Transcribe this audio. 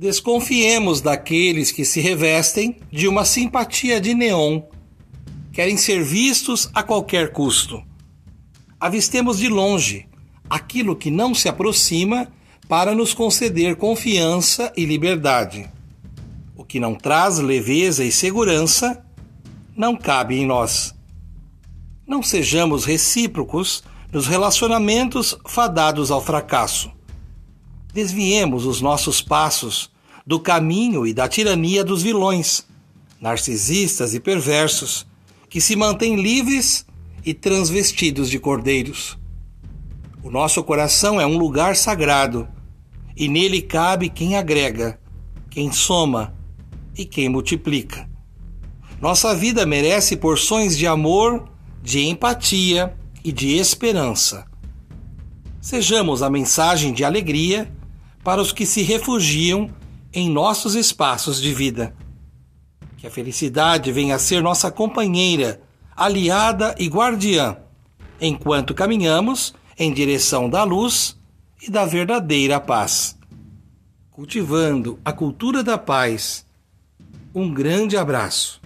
Desconfiemos daqueles que se revestem de uma simpatia de neon, querem ser vistos a qualquer custo. Avistemos de longe aquilo que não se aproxima para nos conceder confiança e liberdade. O que não traz leveza e segurança não cabe em nós. Não sejamos recíprocos nos relacionamentos fadados ao fracasso. Desviemos os nossos passos do caminho e da tirania dos vilões, narcisistas e perversos, que se mantêm livres e transvestidos de cordeiros. O nosso coração é um lugar sagrado e nele cabe quem agrega, quem soma e quem multiplica. Nossa vida merece porções de amor, de empatia e de esperança. Sejamos a mensagem de alegria para os que se refugiam em nossos espaços de vida. Que a felicidade venha a ser nossa companheira, aliada e guardiã, enquanto caminhamos em direção da luz e da verdadeira paz. Cultivando a cultura da paz. Um grande abraço.